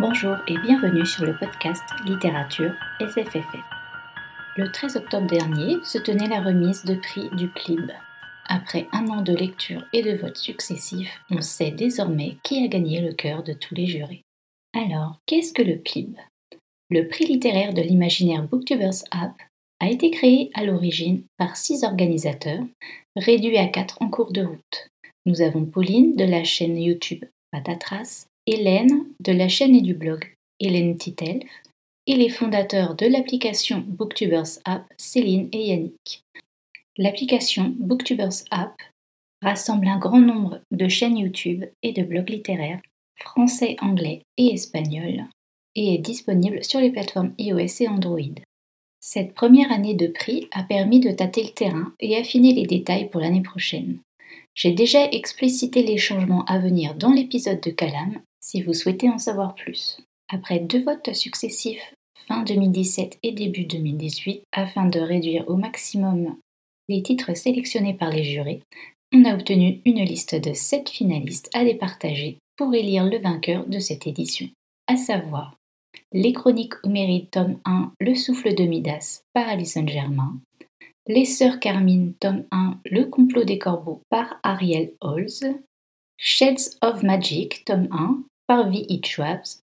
Bonjour et bienvenue sur le podcast Littérature SFFF. Le 13 octobre dernier se tenait la remise de prix du PLIB. Après un an de lecture et de votes successifs, on sait désormais qui a gagné le cœur de tous les jurés. Alors, qu'est-ce que le PLIB? Le prix littéraire de l'imaginaire Booktubers App a été créé à l'origine par six organisateurs, réduits à quatre en cours de route. Nous avons Pauline de la chaîne YouTube Patatras, Hélène de la chaîne et du blog Hélène Titelf et les fondateurs de l'application Booktubers App, Céline et Yannick. L'application Booktubers App rassemble un grand nombre de chaînes YouTube et de blogs littéraires français, anglais et espagnol et est disponible sur les plateformes iOS et Android. Cette première année de prix a permis de tâter le terrain et affiner les détails pour l'année prochaine. J'ai déjà explicité les changements à venir dans l'épisode de Calam si vous souhaitez en savoir plus. Après deux votes successifs fin 2017 et début 2018 afin de réduire au maximum les titres sélectionnés par les jurés, on a obtenu une liste de 7 finalistes à départager pour élire le vainqueur de cette édition, à savoir Les Chroniques Homérides tome 1 Le souffle de Midas par Alison Germain, Les Sœurs Carmine tome 1 Le complot des corbeaux par Ariel Holz, Shades of Magic tome 1 par V. Schwabs,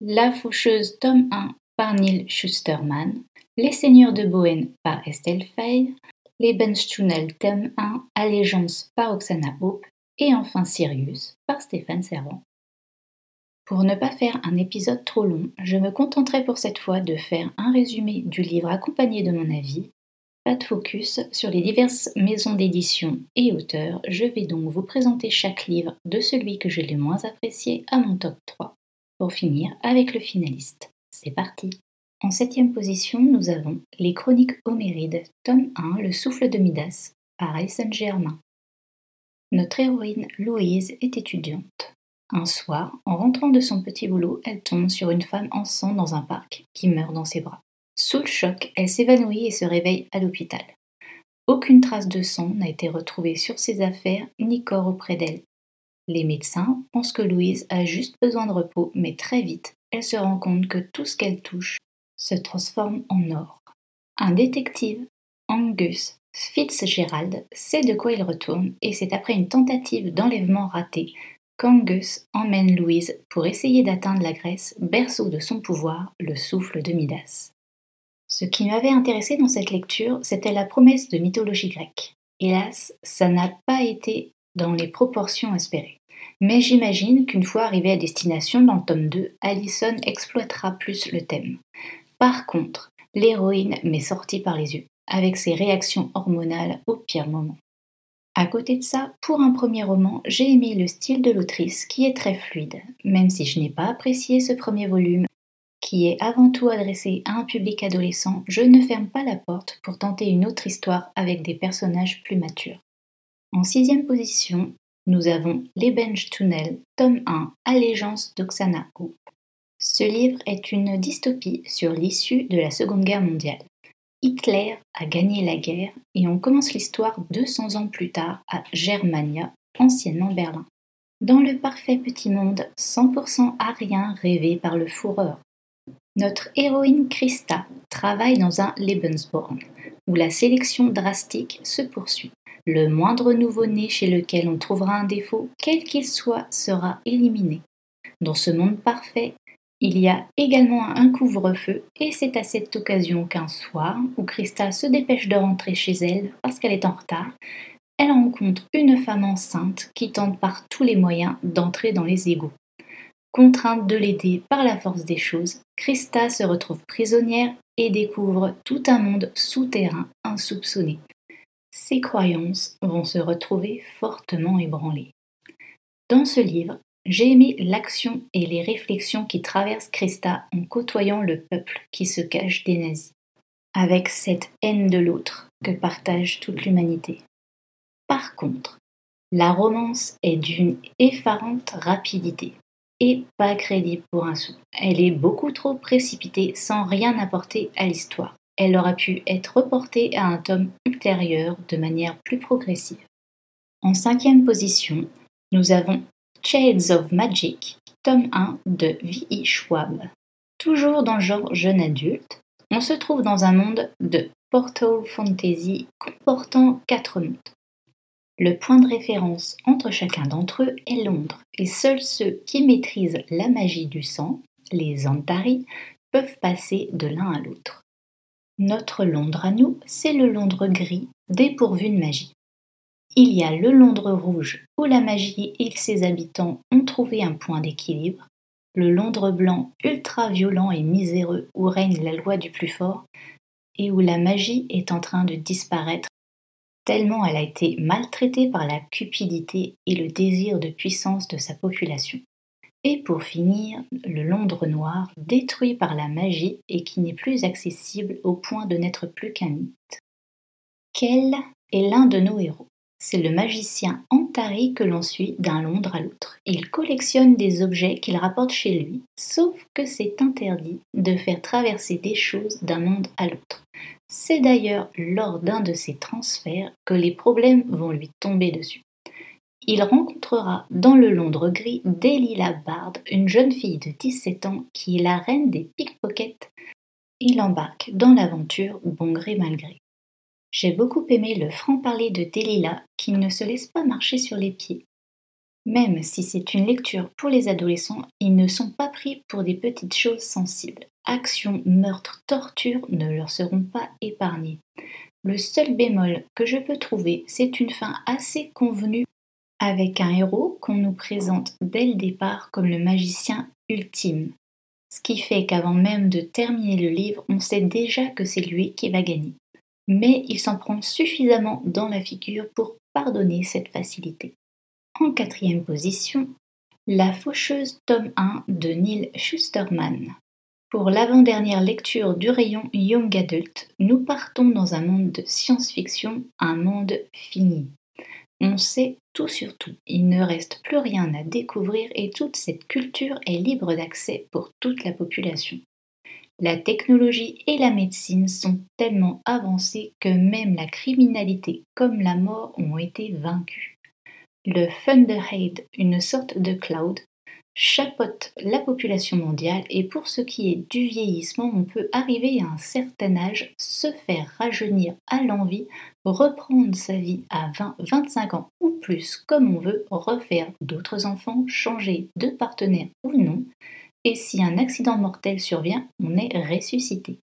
La Faucheuse tome 1 par Neil Schusterman, Les Seigneurs de Bohème par Estelle Fay, Les Benstunnel tome 1 Allégeance par Oksana Hope et enfin Sirius par Stéphane Servant. Pour ne pas faire un épisode trop long, je me contenterai pour cette fois de faire un résumé du livre accompagné de mon avis. Pas de focus sur les diverses maisons d'édition et auteurs, je vais donc vous présenter chaque livre de celui que j'ai le moins apprécié à mon top 3, pour finir avec le finaliste. C'est parti En septième position, nous avons Les Chroniques Homérides, tome 1, Le souffle de Midas, par Alison Germain. Notre héroïne Louise est étudiante. Un soir, en rentrant de son petit boulot, elle tombe sur une femme en sang dans un parc qui meurt dans ses bras. Sous le choc, elle s'évanouit et se réveille à l'hôpital. Aucune trace de sang n'a été retrouvée sur ses affaires ni corps auprès d'elle. Les médecins pensent que Louise a juste besoin de repos, mais très vite, elle se rend compte que tout ce qu'elle touche se transforme en or. Un détective, Angus Fitzgerald sait de quoi il retourne et c'est après une tentative d'enlèvement ratée qu'Angus emmène Louise pour essayer d'atteindre la Grèce, berceau de son pouvoir, le souffle de Midas. Ce qui m'avait intéressé dans cette lecture, c'était la promesse de mythologie grecque. Hélas, ça n'a pas été dans les proportions espérées. Mais j'imagine qu'une fois arrivée à destination dans le tome 2, Allison exploitera plus le thème. Par contre, l'héroïne m'est sortie par les yeux avec ses réactions hormonales au pire moment. À côté de ça, pour un premier roman, j'ai aimé le style de l'autrice qui est très fluide, même si je n'ai pas apprécié ce premier volume qui est avant tout adressé à un public adolescent, je ne ferme pas la porte pour tenter une autre histoire avec des personnages plus matures. En sixième position, nous avons Les Bench Tunnel, tome 1, Allégeance d'Oksana Hope. Ce livre est une dystopie sur l'issue de la Seconde Guerre mondiale. Hitler a gagné la guerre et on commence l'histoire 200 ans plus tard à Germania, anciennement Berlin. Dans le parfait petit monde 100% arien rêvé par le fourreur. Notre héroïne Christa travaille dans un Lebensborn, où la sélection drastique se poursuit. Le moindre nouveau-né chez lequel on trouvera un défaut, quel qu'il soit, sera éliminé. Dans ce monde parfait, il y a également un couvre-feu et c'est à cette occasion qu'un soir, où Christa se dépêche de rentrer chez elle parce qu'elle est en retard, elle rencontre une femme enceinte qui tente par tous les moyens d'entrer dans les égouts. Contrainte de l'aider par la force des choses, Christa se retrouve prisonnière et découvre tout un monde souterrain insoupçonné. Ses croyances vont se retrouver fortement ébranlées. Dans ce livre, j'ai aimé l'action et les réflexions qui traversent Christa en côtoyant le peuple qui se cache des nazis, avec cette haine de l'autre que partage toute l'humanité. Par contre, la romance est d'une effarante rapidité et pas crédible pour un sou. Elle est beaucoup trop précipitée sans rien apporter à l'histoire. Elle aurait pu être reportée à un tome ultérieur de manière plus progressive. En cinquième position, nous avons Shades of Magic, tome 1 de V.I. Schwab. Toujours dans le genre jeune adulte, on se trouve dans un monde de Portal Fantasy comportant quatre mondes. Le point de référence entre chacun d'entre eux est Londres, et seuls ceux qui maîtrisent la magie du sang, les Antari, peuvent passer de l'un à l'autre. Notre Londres à nous, c'est le Londres gris, dépourvu de magie. Il y a le Londres rouge, où la magie et ses habitants ont trouvé un point d'équilibre, le Londres blanc, ultra violent et miséreux, où règne la loi du plus fort, et où la magie est en train de disparaître, tellement elle a été maltraitée par la cupidité et le désir de puissance de sa population. Et pour finir, le Londres noir, détruit par la magie et qui n'est plus accessible au point de n'être plus qu'un mythe. Quel est l'un de nos héros? C'est le magicien Antari que l'on suit d'un Londres à l'autre. Il collectionne des objets qu'il rapporte chez lui, sauf que c'est interdit de faire traverser des choses d'un monde à l'autre. C'est d'ailleurs lors d'un de ces transferts que les problèmes vont lui tomber dessus il rencontrera dans le Londres gris Delilah Bard, une jeune fille de 17 ans qui est la reine des pickpockets. Il embarque dans l'aventure bon gré mal gré. J'ai beaucoup aimé le franc-parler de Delilah qui ne se laisse pas marcher sur les pieds. Même si c'est une lecture pour les adolescents, ils ne sont pas pris pour des petites choses sensibles. Action, meurtre, torture ne leur seront pas épargnés. Le seul bémol que je peux trouver, c'est une fin assez convenue avec un héros qu'on nous présente dès le départ comme le magicien ultime. Ce qui fait qu'avant même de terminer le livre, on sait déjà que c'est lui qui va gagner. Mais il s'en prend suffisamment dans la figure pour pardonner cette facilité. En quatrième position, La faucheuse tome 1 de Neil Schusterman. Pour l'avant-dernière lecture du rayon Young Adult, nous partons dans un monde de science-fiction, un monde fini. On sait tout sur tout. Il ne reste plus rien à découvrir et toute cette culture est libre d'accès pour toute la population. La technologie et la médecine sont tellement avancées que même la criminalité comme la mort ont été vaincues. Le Thunderhead, une sorte de cloud, chapeaute la population mondiale et pour ce qui est du vieillissement, on peut arriver à un certain âge, se faire rajeunir à l'envie, reprendre sa vie à 20, 25 ans ou plus comme on veut, refaire d'autres enfants, changer de partenaire ou non, et si un accident mortel survient, on est ressuscité.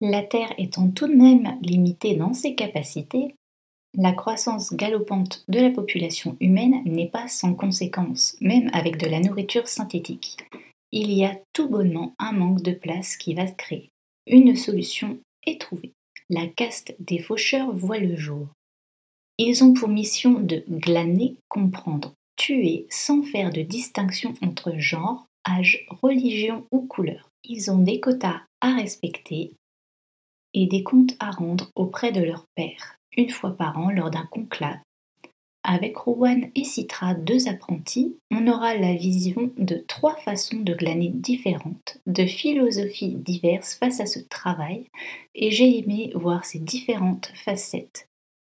La Terre étant tout de même limitée dans ses capacités, la croissance galopante de la population humaine n'est pas sans conséquences, même avec de la nourriture synthétique. Il y a tout bonnement un manque de place qui va se créer. Une solution est trouvée. La caste des faucheurs voit le jour. Ils ont pour mission de glaner, comprendre, tuer sans faire de distinction entre genre, âge, religion ou couleur. Ils ont des quotas à respecter et des comptes à rendre auprès de leur père une fois par an lors d'un conclave. Avec Rowan et Citra, deux apprentis, on aura la vision de trois façons de glaner différentes, de philosophies diverses face à ce travail, et j'ai aimé voir ces différentes facettes,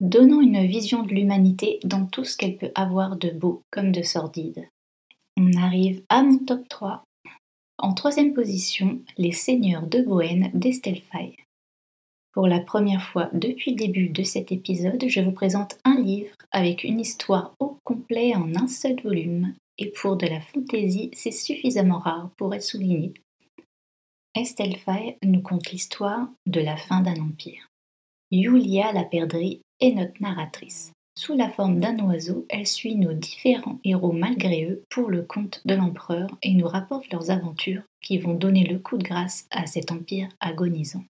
donnant une vision de l'humanité dans tout ce qu'elle peut avoir de beau comme de sordide. On arrive à mon top 3. En troisième position, Les Seigneurs de Bohème d'Estelle. Pour la première fois depuis le début de cet épisode, je vous présente un livre avec une histoire au complet en un seul volume. Et pour de la fantaisie, c'est suffisamment rare pour être souligné. Estelle nous conte l'histoire de la fin d'un empire. Yulia la perdrie est notre narratrice. Sous la forme d'un oiseau, elle suit nos différents héros malgré eux pour le compte de l'empereur et nous rapporte leurs aventures qui vont donner le coup de grâce à cet empire agonisant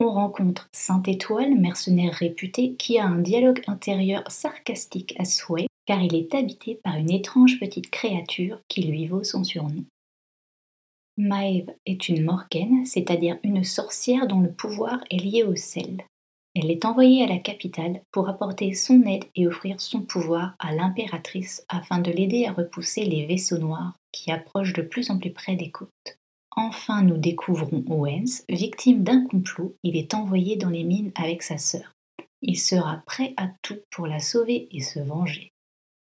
on rencontre Sainte-Étoile, mercenaire réputé, qui a un dialogue intérieur sarcastique à souhait, car il est habité par une étrange petite créature qui lui vaut son surnom. Maeve est une morgaine, c'est-à-dire une sorcière dont le pouvoir est lié au sel. Elle est envoyée à la capitale pour apporter son aide et offrir son pouvoir à l'impératrice afin de l'aider à repousser les vaisseaux noirs qui approchent de plus en plus près des côtes. Enfin, nous découvrons Owens, victime d'un complot, il est envoyé dans les mines avec sa sœur. Il sera prêt à tout pour la sauver et se venger.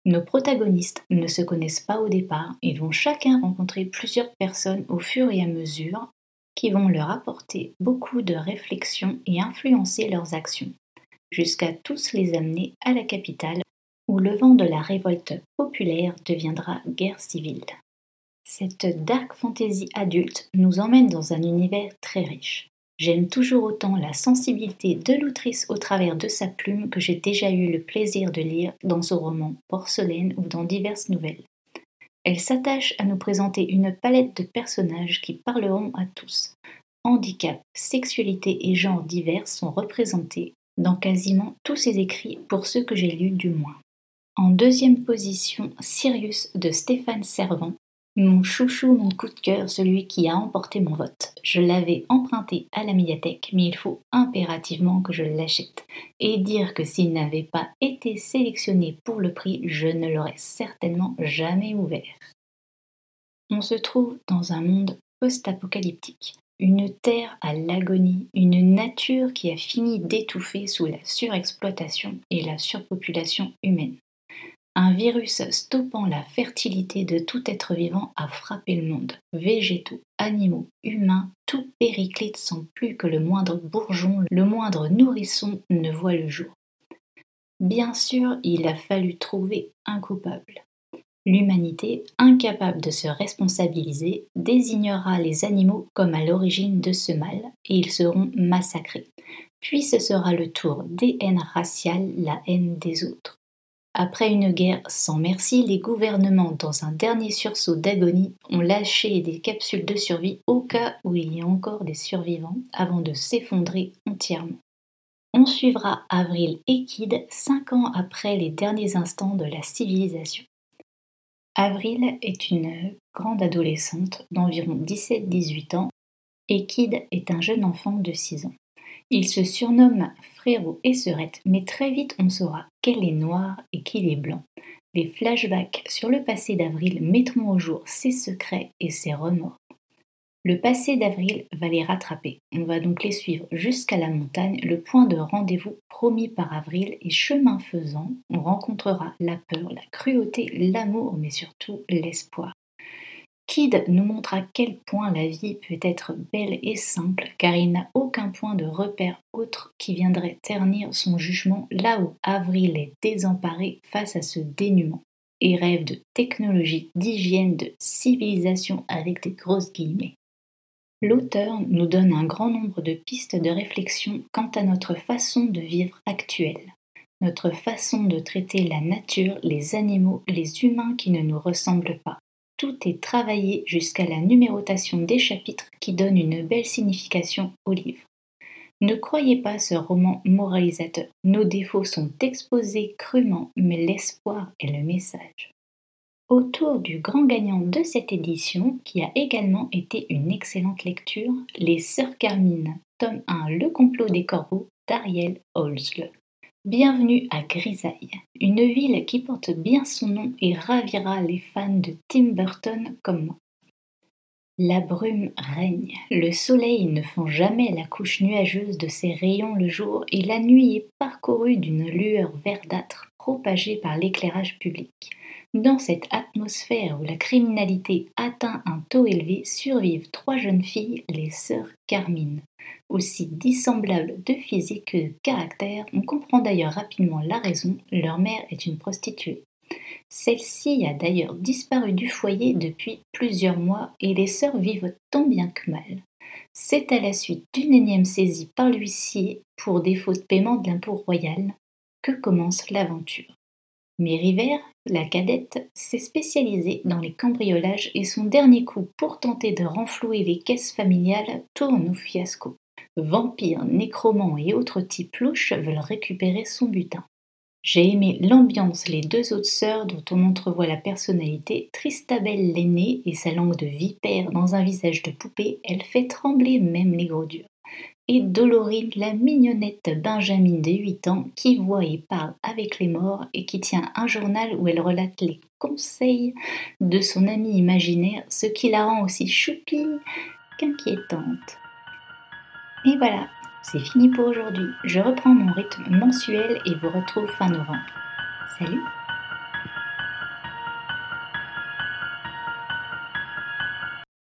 Nos protagonistes ne se connaissent pas au départ, ils vont chacun rencontrer plusieurs personnes au fur et à mesure qui vont leur apporter beaucoup de réflexion et influencer leurs actions, jusqu'à tous les amener à la capitale où le vent de la révolte populaire deviendra guerre civile. Cette dark fantasy adulte nous emmène dans un univers très riche. J'aime toujours autant la sensibilité de l'autrice au travers de sa plume que j'ai déjà eu le plaisir de lire dans son roman Porcelaine ou dans diverses nouvelles. Elle s'attache à nous présenter une palette de personnages qui parleront à tous. Handicap, sexualité et genre divers sont représentés dans quasiment tous ses écrits pour ceux que j'ai lus du moins. En deuxième position, Sirius de Stéphane Servant, mon chouchou, mon coup de cœur, celui qui a emporté mon vote. Je l'avais emprunté à la médiathèque, mais il faut impérativement que je l'achète. Et dire que s'il n'avait pas été sélectionné pour le prix, je ne l'aurais certainement jamais ouvert. On se trouve dans un monde post-apocalyptique, une terre à l'agonie, une nature qui a fini d'étouffer sous la surexploitation et la surpopulation humaine. Un virus stoppant la fertilité de tout être vivant a frappé le monde. Végétaux, animaux, humains, tout périclite sans plus que le moindre bourgeon, le moindre nourrisson ne voit le jour. Bien sûr, il a fallu trouver un coupable. L'humanité, incapable de se responsabiliser, désignera les animaux comme à l'origine de ce mal et ils seront massacrés. Puis ce sera le tour des haines raciales, la haine des autres. Après une guerre sans merci, les gouvernements, dans un dernier sursaut d'agonie, ont lâché des capsules de survie au cas où il y a encore des survivants avant de s'effondrer entièrement. On suivra Avril et Kid cinq ans après les derniers instants de la civilisation. Avril est une grande adolescente d'environ 17-18 ans et Kid est un jeune enfant de 6 ans. Ils se surnomment frérot et sœurette, mais très vite on saura qu'elle est noire et qu'il est blanc. Les flashbacks sur le passé d'Avril mettront au jour ses secrets et ses remords. Le passé d'Avril va les rattraper. On va donc les suivre jusqu'à la montagne, le point de rendez-vous promis par Avril, et chemin faisant, on rencontrera la peur, la cruauté, l'amour, mais surtout l'espoir. Kid nous montre à quel point la vie peut être belle et simple, car il n'a aucun point de repère autre qui viendrait ternir son jugement là où Avril est désemparé face à ce dénuement. Et rêve de technologie, d'hygiène, de civilisation avec des grosses guillemets. L'auteur nous donne un grand nombre de pistes de réflexion quant à notre façon de vivre actuelle, notre façon de traiter la nature, les animaux, les humains qui ne nous ressemblent pas tout est travaillé jusqu'à la numérotation des chapitres qui donne une belle signification au livre. Ne croyez pas ce roman moralisateur. Nos défauts sont exposés crûment, mais l'espoir est le message. Autour du grand gagnant de cette édition, qui a également été une excellente lecture, Les Sœurs Carmine, tome 1 Le complot des corbeaux d'Ariel Holzle. Bienvenue à Grisaille, une ville qui porte bien son nom et ravira les fans de Tim Burton comme moi. La brume règne, le soleil ne fend jamais la couche nuageuse de ses rayons le jour et la nuit est parcourue d'une lueur verdâtre propagée par l'éclairage public. Dans cette atmosphère où la criminalité atteint un taux élevé, survivent trois jeunes filles, les sœurs Carmine. Aussi dissemblables de physique que de caractère, on comprend d'ailleurs rapidement la raison, leur mère est une prostituée. Celle-ci a d'ailleurs disparu du foyer depuis plusieurs mois et les sœurs vivent tant bien que mal. C'est à la suite d'une énième saisie par l'huissier pour défaut de paiement de l'impôt royal commence l'aventure. Mais River, la cadette, s'est spécialisée dans les cambriolages et son dernier coup pour tenter de renflouer les caisses familiales tourne au fiasco. Vampires, nécromants et autres types louches veulent récupérer son butin. J'ai aimé l'ambiance, les deux autres sœurs dont on entrevoit la personnalité, Tristabelle l'aînée et sa langue de vipère dans un visage de poupée, elle fait trembler même les gros durs et Dolorine, la mignonnette Benjamin de 8 ans qui voit et parle avec les morts et qui tient un journal où elle relate les conseils de son amie imaginaire, ce qui la rend aussi choupie qu'inquiétante. Et voilà, c'est fini pour aujourd'hui. Je reprends mon rythme mensuel et vous retrouve fin novembre. Salut